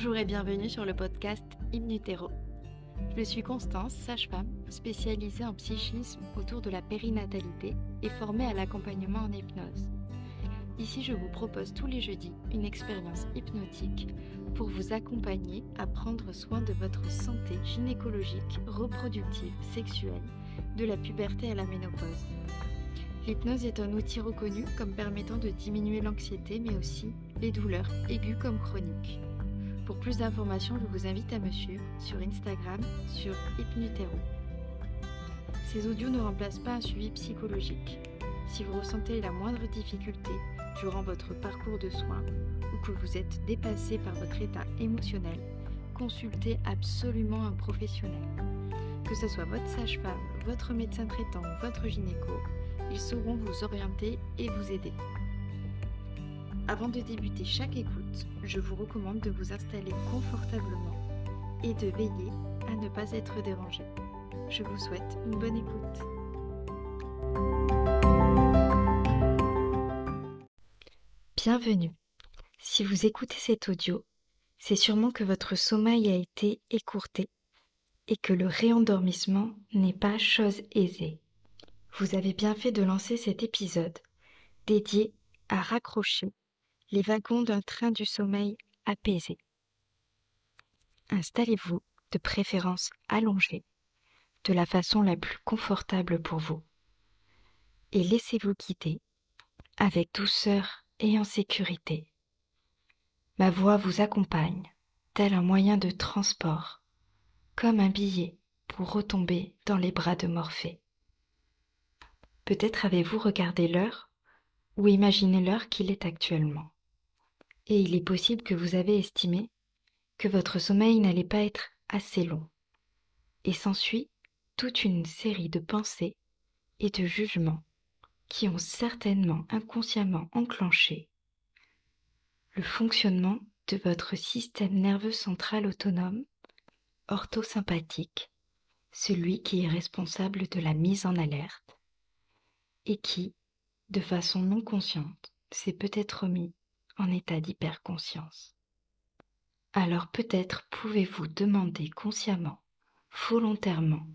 Bonjour et bienvenue sur le podcast Hypnutero. Je suis Constance, sage-femme, spécialisée en psychisme autour de la périnatalité et formée à l'accompagnement en hypnose. Ici, je vous propose tous les jeudis une expérience hypnotique pour vous accompagner à prendre soin de votre santé gynécologique, reproductive, sexuelle, de la puberté à la ménopause. L'hypnose est un outil reconnu comme permettant de diminuer l'anxiété mais aussi les douleurs aiguës comme chroniques. Pour plus d'informations, je vous invite à me suivre sur Instagram sur Hypnutero. Ces audios ne remplacent pas un suivi psychologique. Si vous ressentez la moindre difficulté durant votre parcours de soins ou que vous êtes dépassé par votre état émotionnel, consultez absolument un professionnel. Que ce soit votre sage-femme, votre médecin traitant ou votre gynéco, ils sauront vous orienter et vous aider. Avant de débuter chaque écoute, je vous recommande de vous installer confortablement et de veiller à ne pas être dérangé. Je vous souhaite une bonne écoute. Bienvenue. Si vous écoutez cet audio, c'est sûrement que votre sommeil a été écourté et que le réendormissement n'est pas chose aisée. Vous avez bien fait de lancer cet épisode dédié à raccrocher les wagons d'un train du sommeil apaisé. Installez-vous, de préférence allongé, de la façon la plus confortable pour vous, et laissez-vous guider avec douceur et en sécurité. Ma voix vous accompagne, tel un moyen de transport, comme un billet pour retomber dans les bras de Morphée. Peut-être avez-vous regardé l'heure ou imaginé l'heure qu'il est actuellement et il est possible que vous avez estimé que votre sommeil n'allait pas être assez long. Et s'ensuit toute une série de pensées et de jugements qui ont certainement inconsciemment enclenché le fonctionnement de votre système nerveux central autonome orthosympathique, celui qui est responsable de la mise en alerte et qui, de façon non consciente, s'est peut-être mis en état d'hyperconscience. Alors peut-être pouvez-vous demander consciemment, volontairement,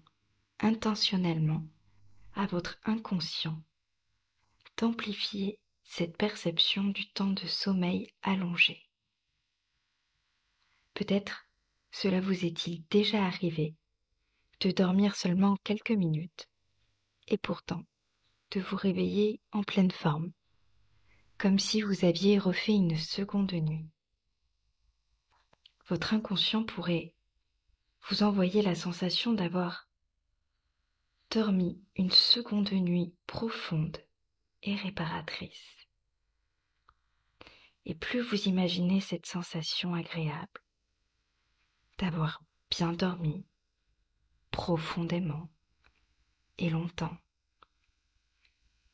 intentionnellement à votre inconscient d'amplifier cette perception du temps de sommeil allongé. Peut-être cela vous est-il déjà arrivé de dormir seulement quelques minutes et pourtant de vous réveiller en pleine forme comme si vous aviez refait une seconde nuit. Votre inconscient pourrait vous envoyer la sensation d'avoir dormi une seconde nuit profonde et réparatrice. Et plus vous imaginez cette sensation agréable d'avoir bien dormi profondément et longtemps,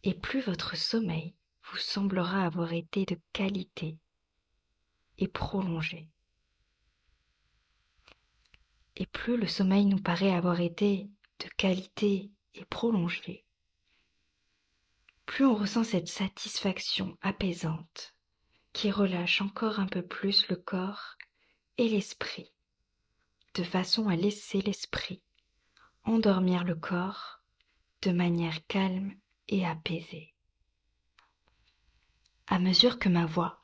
et plus votre sommeil vous semblera avoir été de qualité et prolongé. Et plus le sommeil nous paraît avoir été de qualité et prolongé, plus on ressent cette satisfaction apaisante qui relâche encore un peu plus le corps et l'esprit, de façon à laisser l'esprit endormir le corps de manière calme et apaisée à mesure que ma voix,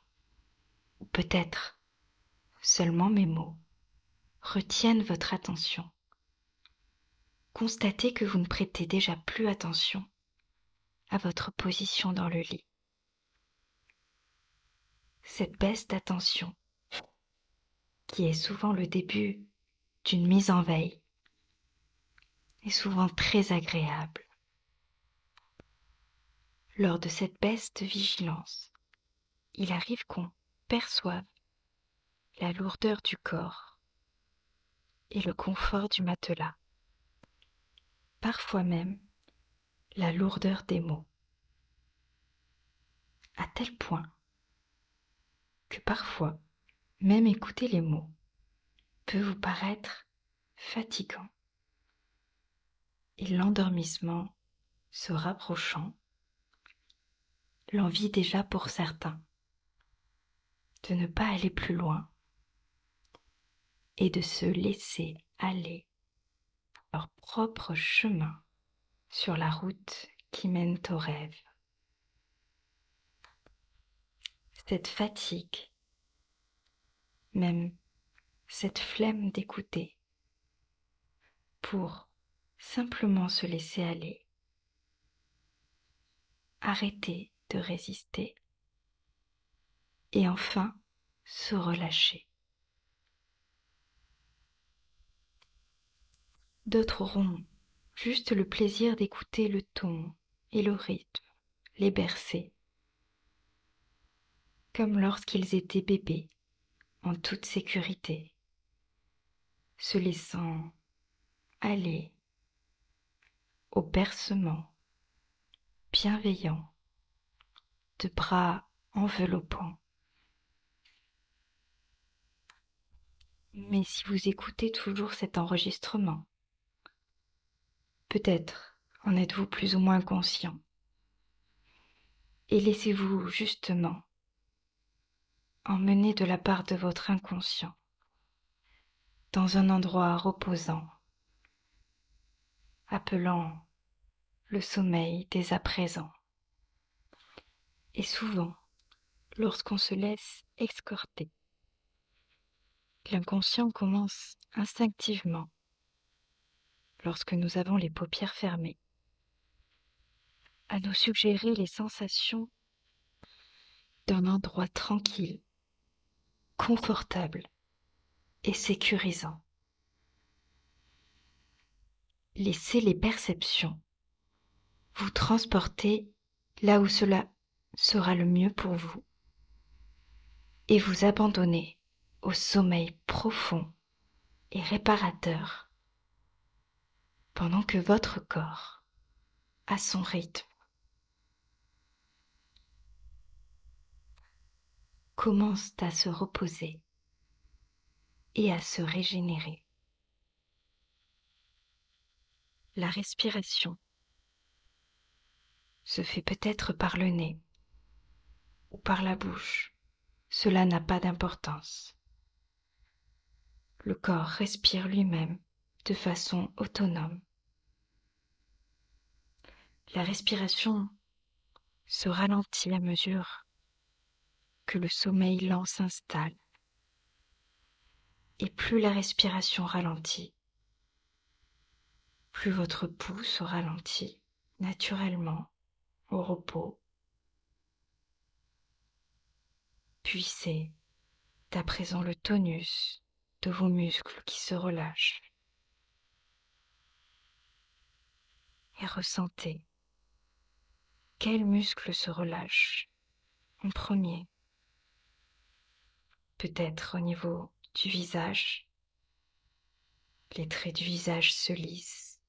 ou peut-être seulement mes mots, retiennent votre attention. Constatez que vous ne prêtez déjà plus attention à votre position dans le lit. Cette baisse d'attention, qui est souvent le début d'une mise en veille, est souvent très agréable. Lors de cette baisse de vigilance, il arrive qu'on perçoive la lourdeur du corps et le confort du matelas, parfois même la lourdeur des mots, à tel point que parfois même écouter les mots peut vous paraître fatigant et l'endormissement se rapprochant, l'envie déjà pour certains de ne pas aller plus loin et de se laisser aller leur propre chemin sur la route qui mène au rêve. Cette fatigue, même cette flemme d'écouter, pour simplement se laisser aller, arrêter de résister et enfin se relâcher. D'autres auront juste le plaisir d'écouter le ton et le rythme, les bercer, comme lorsqu'ils étaient bébés, en toute sécurité, se laissant aller au bercement bienveillant de bras enveloppants. Mais si vous écoutez toujours cet enregistrement, peut-être en êtes-vous plus ou moins conscient. Et laissez-vous justement emmener de la part de votre inconscient dans un endroit reposant, appelant le sommeil dès à présent. Et souvent, lorsqu'on se laisse escorter, l'inconscient commence instinctivement, lorsque nous avons les paupières fermées, à nous suggérer les sensations d'un endroit tranquille, confortable et sécurisant. Laissez les perceptions vous transporter là où cela sera le mieux pour vous et vous abandonner au sommeil profond et réparateur pendant que votre corps, à son rythme, commence à se reposer et à se régénérer. La respiration se fait peut-être par le nez ou par la bouche. Cela n'a pas d'importance. Le corps respire lui-même de façon autonome. La respiration se ralentit à mesure que le sommeil lent s'installe. Et plus la respiration ralentit, plus votre pouls se ralentit naturellement au repos. Puissez à présent le tonus de vos muscles qui se relâchent. Et ressentez quels muscles se relâchent en premier. Peut-être au niveau du visage. Les traits du visage se lissent.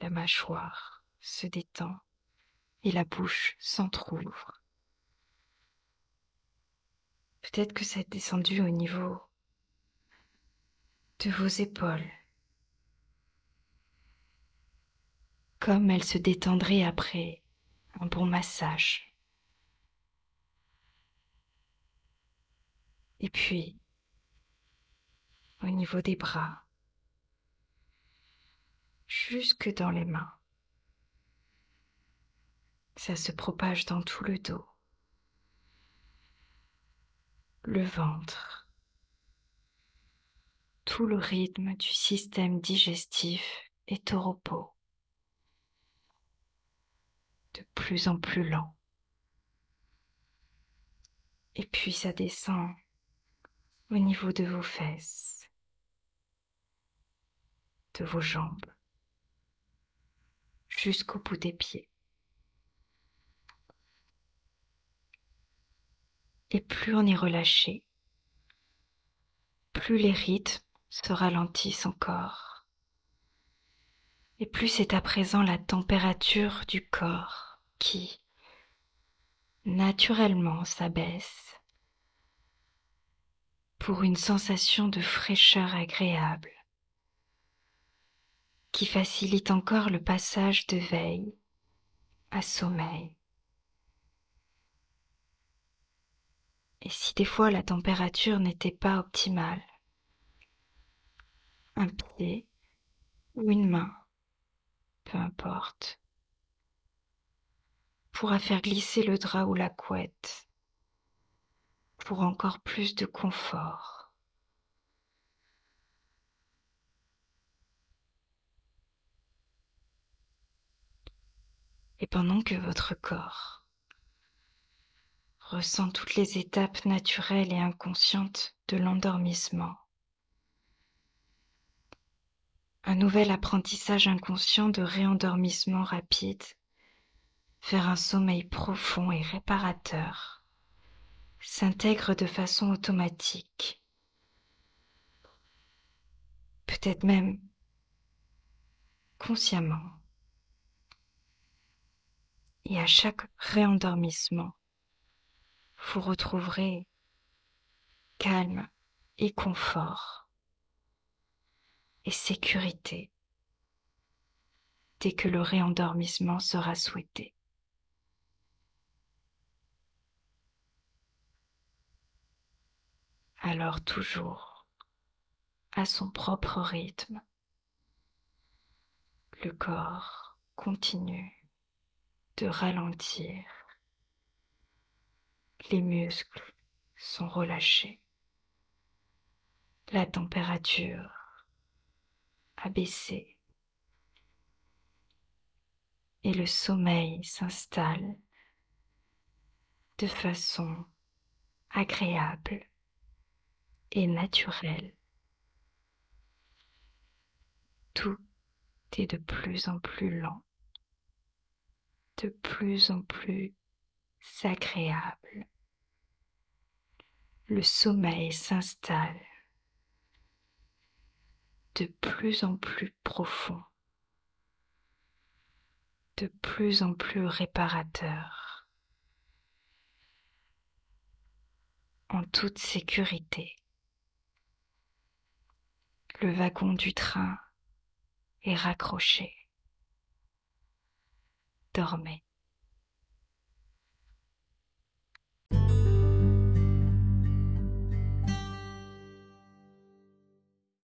La mâchoire se détend et la bouche s'entr'ouvre. Peut-être que ça est descendu au niveau de vos épaules, comme elles se détendraient après un bon massage. Et puis, au niveau des bras, jusque dans les mains. Ça se propage dans tout le dos, le ventre, tout le rythme du système digestif est au repos, de plus en plus lent. Et puis ça descend au niveau de vos fesses, de vos jambes, jusqu'au bout des pieds. Et plus on est relâché, plus les rythmes se ralentissent encore. Et plus c'est à présent la température du corps qui, naturellement, s'abaisse pour une sensation de fraîcheur agréable qui facilite encore le passage de veille à sommeil. Et si des fois la température n'était pas optimale, un pied ou une main, peu importe, pourra faire glisser le drap ou la couette. Pour encore plus de confort. Et pendant que votre corps ressent toutes les étapes naturelles et inconscientes de l'endormissement, un nouvel apprentissage inconscient de réendormissement rapide vers un sommeil profond et réparateur s'intègre de façon automatique, peut-être même consciemment. Et à chaque réendormissement, vous retrouverez calme et confort et sécurité dès que le réendormissement sera souhaité. Alors toujours, à son propre rythme, le corps continue de ralentir, les muscles sont relâchés, la température abaissé et le sommeil s'installe de façon agréable et naturelle. Tout est de plus en plus lent, de plus en plus agréable. Le sommeil s'installe de plus en plus profond, de plus en plus réparateur, en toute sécurité. Le wagon du train est raccroché. Dormez.